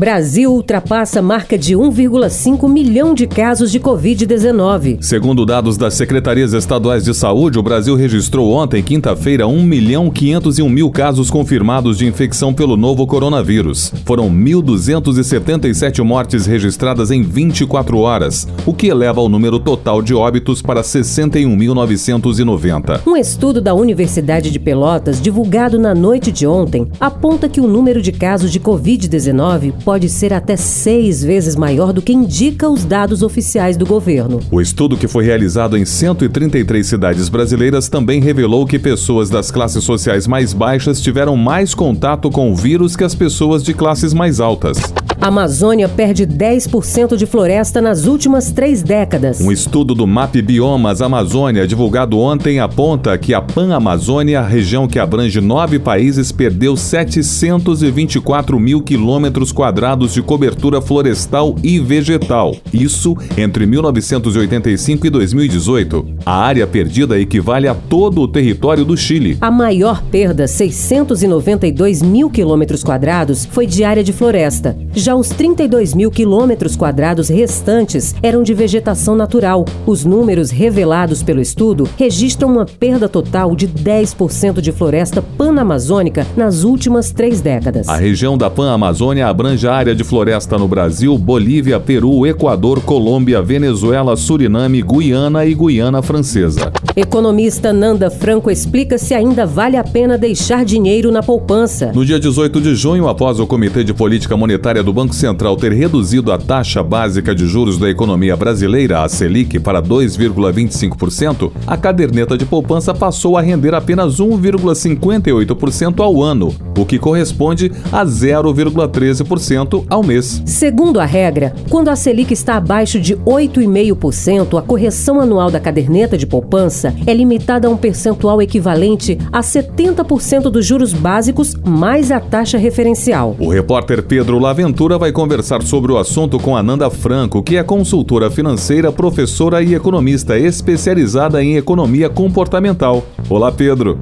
Brasil ultrapassa a marca de 1,5 milhão de casos de Covid-19. Segundo dados das secretarias estaduais de saúde, o Brasil registrou ontem, quinta-feira, 1 milhão 501 mil casos confirmados de infecção pelo novo coronavírus. Foram 1.277 mortes registradas em 24 horas, o que eleva o número total de óbitos para 61.990. Um estudo da Universidade de Pelotas, divulgado na noite de ontem, aponta que o número de casos de Covid-19 pode ser até seis vezes maior do que indica os dados oficiais do governo. O estudo que foi realizado em 133 cidades brasileiras também revelou que pessoas das classes sociais mais baixas tiveram mais contato com o vírus que as pessoas de classes mais altas. A Amazônia perde 10% de floresta nas últimas três décadas. Um estudo do MAP Biomas Amazônia, divulgado ontem, aponta que a Pan-Amazônia, região que abrange nove países, perdeu 724 mil quilômetros quadrados de cobertura florestal e vegetal. Isso entre 1985 e 2018. A área perdida equivale a todo o território do Chile. A maior perda, 692 mil quilômetros quadrados, foi de área de floresta. Já os 32 mil quilômetros quadrados restantes eram de vegetação natural. Os números revelados pelo estudo registram uma perda total de 10% de floresta panamazônica nas últimas três décadas. A região da Pan-Amazônia abrange a área de floresta no Brasil, Bolívia, Peru, Equador, Colômbia, Venezuela, Suriname, Guiana e Guiana Francesa. Economista Nanda Franco explica se ainda vale a pena deixar dinheiro na poupança. No dia 18 de junho, após o Comitê de Política Monetária do Banco Central ter reduzido a taxa básica de juros da economia brasileira, a Selic, para 2,25%, a caderneta de poupança passou a render apenas 1,58% ao ano, o que corresponde a 0,13% ao mês. Segundo a regra, quando a Selic está abaixo de 8,5%, a correção anual da caderneta de poupança é limitada a um percentual equivalente a 70% dos juros básicos mais a taxa referencial. O repórter Pedro Laventura vai conversar sobre o assunto com Ananda Franco, que é consultora financeira, professora e economista especializada em economia comportamental. Olá, Pedro.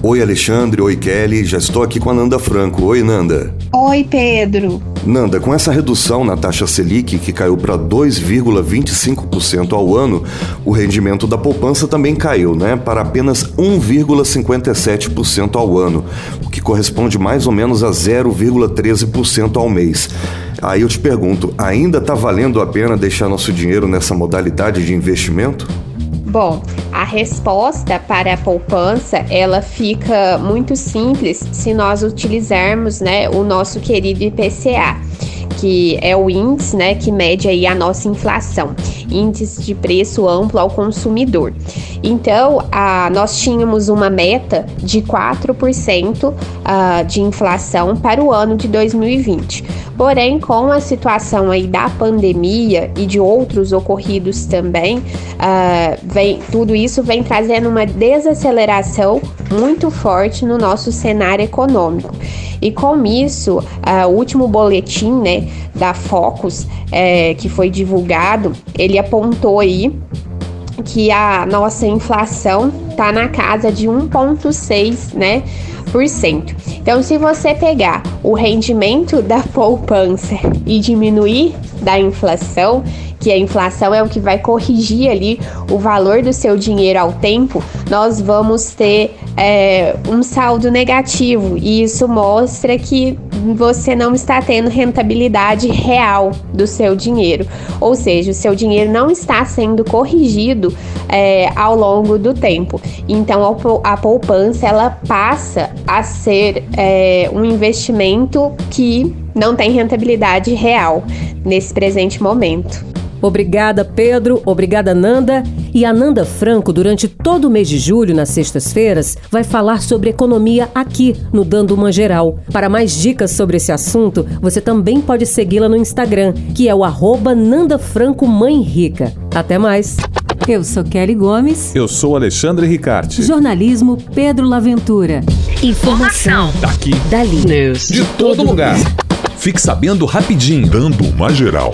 Oi, Alexandre. Oi, Kelly. Já estou aqui com a Nanda Franco. Oi, Nanda. Oi, Pedro. Nanda, com essa redução na taxa Selic, que caiu para 2,25% ao ano, o rendimento da poupança também caiu, né? Para apenas 1,57% ao ano, o que corresponde mais ou menos a 0,13% ao mês. Aí eu te pergunto, ainda está valendo a pena deixar nosso dinheiro nessa modalidade de investimento? Bom, a resposta para a poupança, ela fica muito simples se nós utilizarmos, né, o nosso querido IPCA, que é o índice, né, que mede aí a nossa inflação, índice de preço amplo ao consumidor. Então, a, nós tínhamos uma meta de 4% uh, de inflação para o ano de 2020. Porém, com a situação aí da pandemia e de outros ocorridos também, uh, vem, tudo isso vem trazendo uma desaceleração muito forte no nosso cenário econômico. E com isso, uh, o último boletim né, da Focus, é, que foi divulgado, ele apontou aí que a nossa inflação está na casa de 1,6%, né? Então, se você pegar o rendimento da poupança e diminuir da inflação, que a inflação é o que vai corrigir ali o valor do seu dinheiro ao tempo, nós vamos ter é, um saldo negativo e isso mostra que você não está tendo rentabilidade real do seu dinheiro, ou seja, o seu dinheiro não está sendo corrigido é, ao longo do tempo. Então a poupança ela passa a ser é, um investimento que não tem rentabilidade real nesse presente momento. Obrigada, Pedro. Obrigada, Nanda. E a Nanda Franco, durante todo o mês de julho, nas sextas-feiras, vai falar sobre economia aqui no Dando Uma Geral. Para mais dicas sobre esse assunto, você também pode segui-la no Instagram, que é o arroba Nanda Franco Mãe Rica. Até mais! Eu sou Kelly Gomes. Eu sou Alexandre Ricarte. Jornalismo Pedro Laventura. Informação. Daqui. Dali. News. De todo lugar. Fique sabendo rapidinho. Dando uma geral.